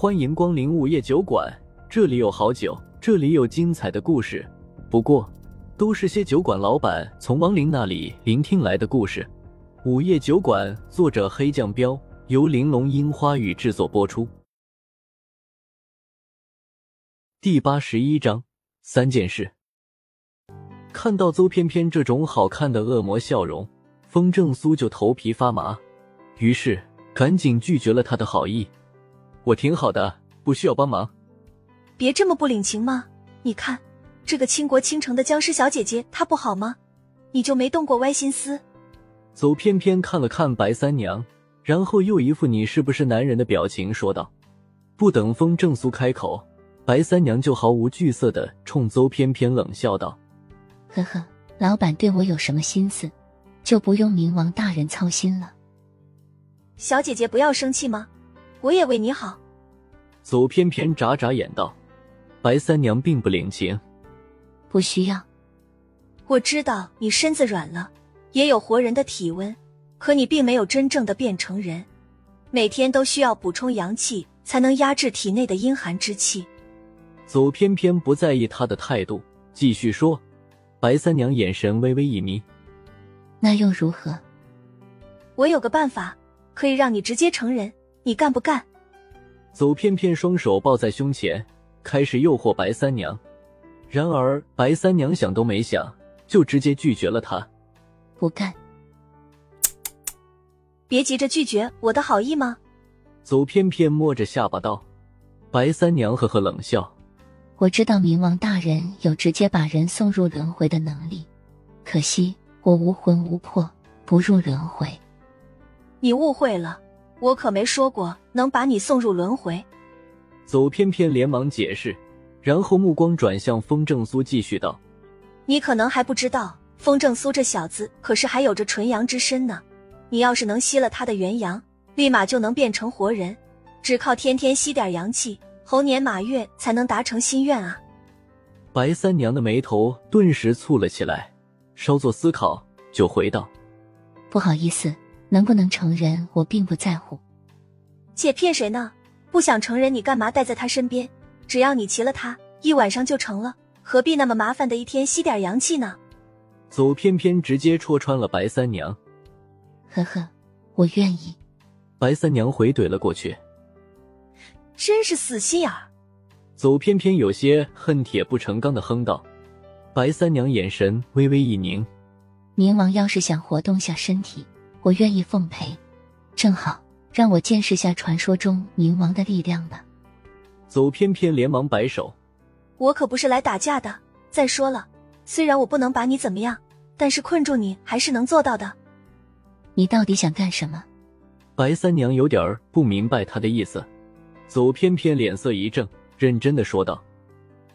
欢迎光临午夜酒馆，这里有好酒，这里有精彩的故事。不过，都是些酒馆老板从亡灵那里聆听来的故事。午夜酒馆，作者黑酱标，由玲珑樱花雨制作播出。第八十一章三件事。看到邹翩翩这种好看的恶魔笑容，风正苏就头皮发麻，于是赶紧拒绝了他的好意。我挺好的，不需要帮忙。别这么不领情嘛！你看，这个倾国倾城的僵尸小姐姐，她不好吗？你就没动过歪心思？邹偏偏看了看白三娘，然后又一副你是不是男人的表情说道。不等风正苏开口，白三娘就毫无惧色的冲邹偏偏冷笑道：“呵呵，老板对我有什么心思，就不用冥王大人操心了。小姐姐不要生气吗？”我也为你好，邹翩翩眨眨眼道：“白三娘并不领情，不需要。我知道你身子软了，也有活人的体温，可你并没有真正的变成人，每天都需要补充阳气，才能压制体内的阴寒之气。”邹翩翩不在意他的态度，继续说：“白三娘眼神微微一眯，那又如何？我有个办法，可以让你直接成人。”你干不干？邹翩翩双手抱在胸前，开始诱惑白三娘。然而白三娘想都没想，就直接拒绝了他。不干。别急着拒绝我的好意吗？邹翩翩摸着下巴道。白三娘呵呵冷笑。我知道冥王大人有直接把人送入轮回的能力，可惜我无魂无魄，不入轮回。你误会了。我可没说过能把你送入轮回。走偏偏连忙解释，然后目光转向风正苏，继续道：“你可能还不知道，风正苏这小子可是还有着纯阳之身呢。你要是能吸了他的元阳，立马就能变成活人。只靠天天吸点阳气，猴年马月才能达成心愿啊！”白三娘的眉头顿时蹙了起来，稍作思考，就回道：“不好意思。”能不能成人，我并不在乎。姐骗谁呢？不想成人，你干嘛待在他身边？只要你骑了他，一晚上就成了，何必那么麻烦的一天吸点阳气呢？走偏偏直接戳穿了白三娘。呵呵，我愿意。白三娘回怼了过去。真是死心眼儿。走偏偏有些恨铁不成钢的哼道。白三娘眼神微微一凝。冥王要是想活动下身体。我愿意奉陪，正好让我见识下传说中冥王的力量吧。邹翩翩连忙摆手：“我可不是来打架的。再说了，虽然我不能把你怎么样，但是困住你还是能做到的。你到底想干什么？”白三娘有点不明白他的意思。邹翩翩脸色一正，认真的说道：“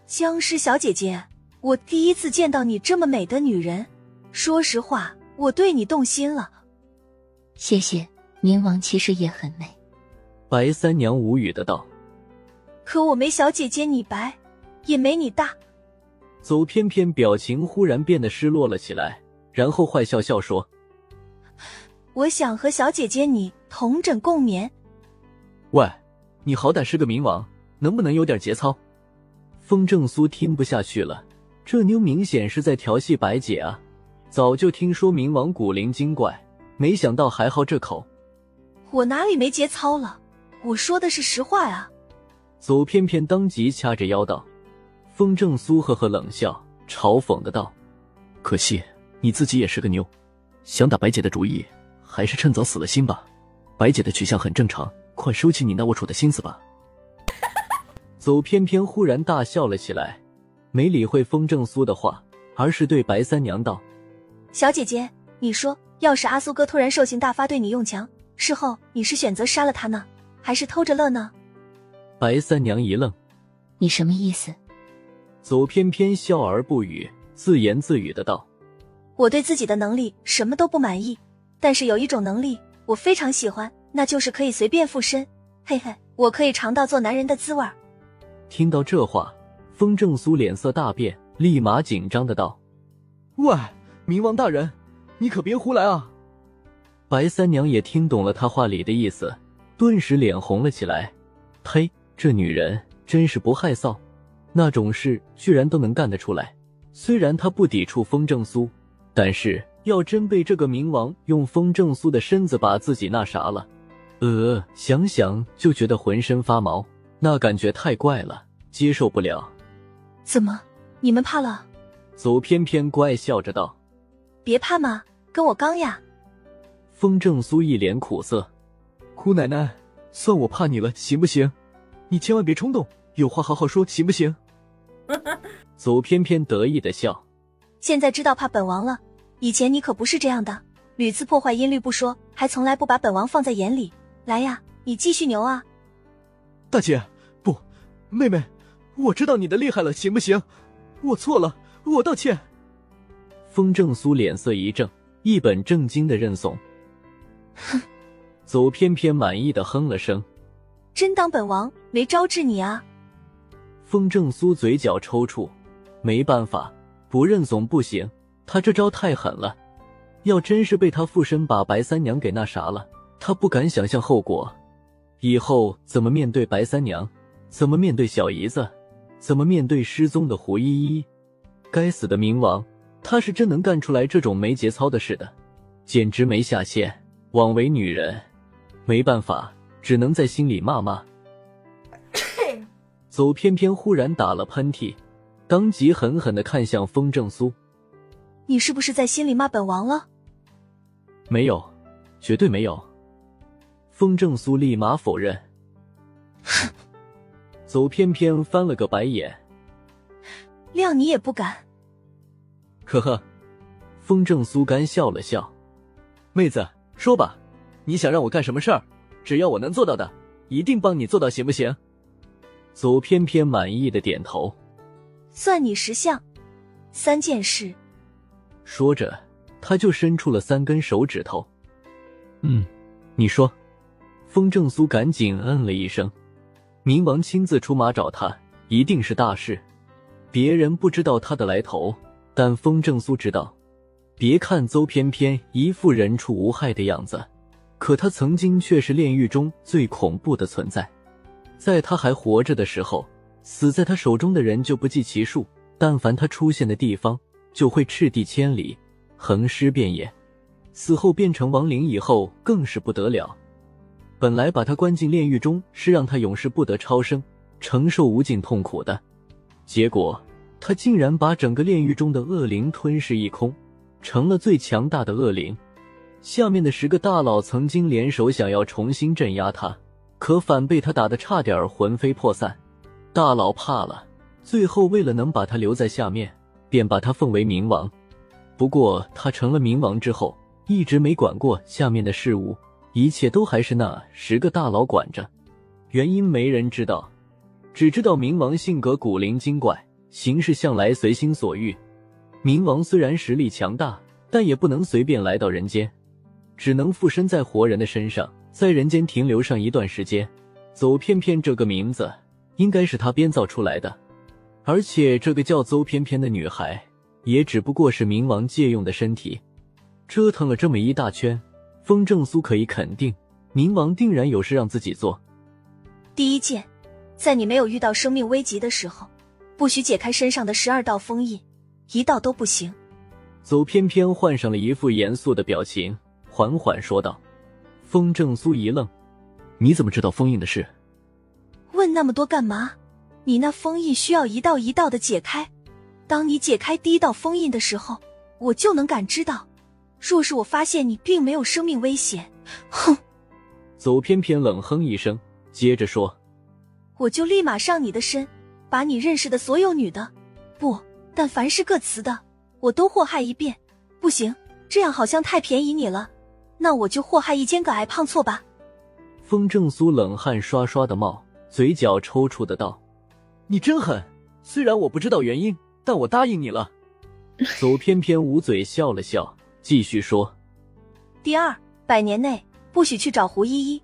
僵尸小姐姐，我第一次见到你这么美的女人，说实话，我对你动心了。”谢谢，冥王其实也很美。白三娘无语的道：“可我没小姐姐你白，也没你大。”邹翩翩表情忽然变得失落了起来，然后坏笑笑说：“我想和小姐姐你同枕共眠。”喂，你好歹是个冥王，能不能有点节操？风正苏听不下去了，这妞明显是在调戏白姐啊！早就听说冥王古灵精怪。没想到还好这口，我哪里没节操了？我说的是实话呀！邹翩翩当即掐着腰道。风正苏呵呵冷笑，嘲讽的道：“可惜你自己也是个妞，想打白姐的主意，还是趁早死了心吧。白姐的取向很正常，快收起你那龌龊的心思吧。”邹翩翩忽然大笑了起来，没理会风正苏的话，而是对白三娘道：“小姐姐，你说。”要是阿苏哥突然兽性大发对你用强，事后你是选择杀了他呢，还是偷着乐呢？白三娘一愣，你什么意思？左翩翩笑而不语，自言自语的道：“我对自己的能力什么都不满意，但是有一种能力我非常喜欢，那就是可以随便附身。嘿嘿，我可以尝到做男人的滋味。”听到这话，风正苏脸色大变，立马紧张的道：“喂，冥王大人！”你可别胡来啊！白三娘也听懂了他话里的意思，顿时脸红了起来。呸！这女人真是不害臊，那种事居然都能干得出来。虽然她不抵触风正苏，但是要真被这个冥王用风正苏的身子把自己那啥了，呃，想想就觉得浑身发毛，那感觉太怪了，接受不了。怎么，你们怕了？走偏偏怪笑着道：“别怕嘛，跟我刚呀。”风正苏一脸苦涩：“姑奶奶，算我怕你了，行不行？你千万别冲动，有话好好说，行不行？”走偏偏得意的笑，现在知道怕本王了。以前你可不是这样的，屡次破坏音律不说，还从来不把本王放在眼里。来呀，你继续牛啊！大姐，不，妹妹，我知道你的厉害了，行不行？我错了，我道歉。风正苏脸色一正，一本正经的认怂。哼，走偏偏满意的哼了声，真当本王没招治你啊？风正苏嘴角抽搐。没办法，不认怂不行。他这招太狠了，要真是被他附身把白三娘给那啥了，他不敢想象后果。以后怎么面对白三娘？怎么面对小姨子？怎么面对失踪的胡依依？该死的冥王，他是真能干出来这种没节操的事的，简直没下限，枉为女人。没办法，只能在心里骂骂。走偏偏忽然打了喷嚏。当即狠狠的看向风正苏：“你是不是在心里骂本王了？”“没有，绝对没有。”风正苏立马否认。哼！走偏偏翻了个白眼：“谅你也不敢。”呵呵，风正苏干笑了笑：“妹子，说吧，你想让我干什么事儿？只要我能做到的，一定帮你做到，行不行？”左偏偏满意的点头。算你识相，三件事。说着，他就伸出了三根手指头。嗯，你说。风正苏赶紧嗯了一声。冥王亲自出马找他，一定是大事。别人不知道他的来头，但风正苏知道。别看邹翩翩一副人畜无害的样子，可他曾经却是炼狱中最恐怖的存在。在他还活着的时候。死在他手中的人就不计其数，但凡他出现的地方，就会赤地千里，横尸遍野。死后变成亡灵以后，更是不得了。本来把他关进炼狱中，是让他永世不得超生，承受无尽痛苦的。结果他竟然把整个炼狱中的恶灵吞噬一空，成了最强大的恶灵。下面的十个大佬曾经联手想要重新镇压他，可反被他打得差点魂飞魄散。大佬怕了，最后为了能把他留在下面，便把他奉为冥王。不过他成了冥王之后，一直没管过下面的事物，一切都还是那十个大佬管着。原因没人知道，只知道冥王性格古灵精怪，行事向来随心所欲。冥王虽然实力强大，但也不能随便来到人间，只能附身在活人的身上，在人间停留上一段时间。邹偏偏这个名字。应该是他编造出来的，而且这个叫邹翩翩的女孩，也只不过是冥王借用的身体。折腾了这么一大圈，风正苏可以肯定，冥王定然有事让自己做。第一件，在你没有遇到生命危急的时候，不许解开身上的十二道封印，一道都不行。邹偏偏换上了一副严肃的表情，缓缓说道。风正苏一愣：“你怎么知道封印的事？”问那么多干嘛？你那封印需要一道一道的解开。当你解开第一道封印的时候，我就能感知到。若是我发现你并没有生命危险，哼！走偏偏冷哼一声，接着说：“我就立马上你的身，把你认识的所有女的，不但凡是个词的，我都祸害一遍。不行，这样好像太便宜你了。那我就祸害一千个矮胖错吧。”风正苏冷汗刷刷的冒。嘴角抽搐的道：“你真狠！虽然我不知道原因，但我答应你了。”走偏偏捂嘴笑了笑，继续说：“第二，百年内不许去找胡依依。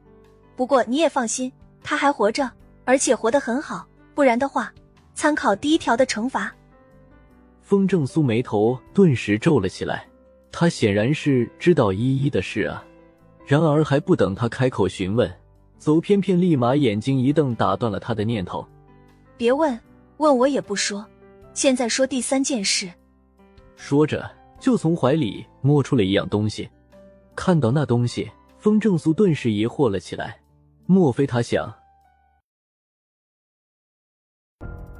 不过你也放心，她还活着，而且活得很好。不然的话，参考第一条的惩罚。”风正苏眉头顿时皱了起来，他显然是知道依依的事啊。然而还不等他开口询问。邹偏偏立马眼睛一瞪，打断了他的念头。别问，问我也不说。现在说第三件事。说着，就从怀里摸出了一样东西。看到那东西，风正苏顿时疑惑了起来。莫非他想？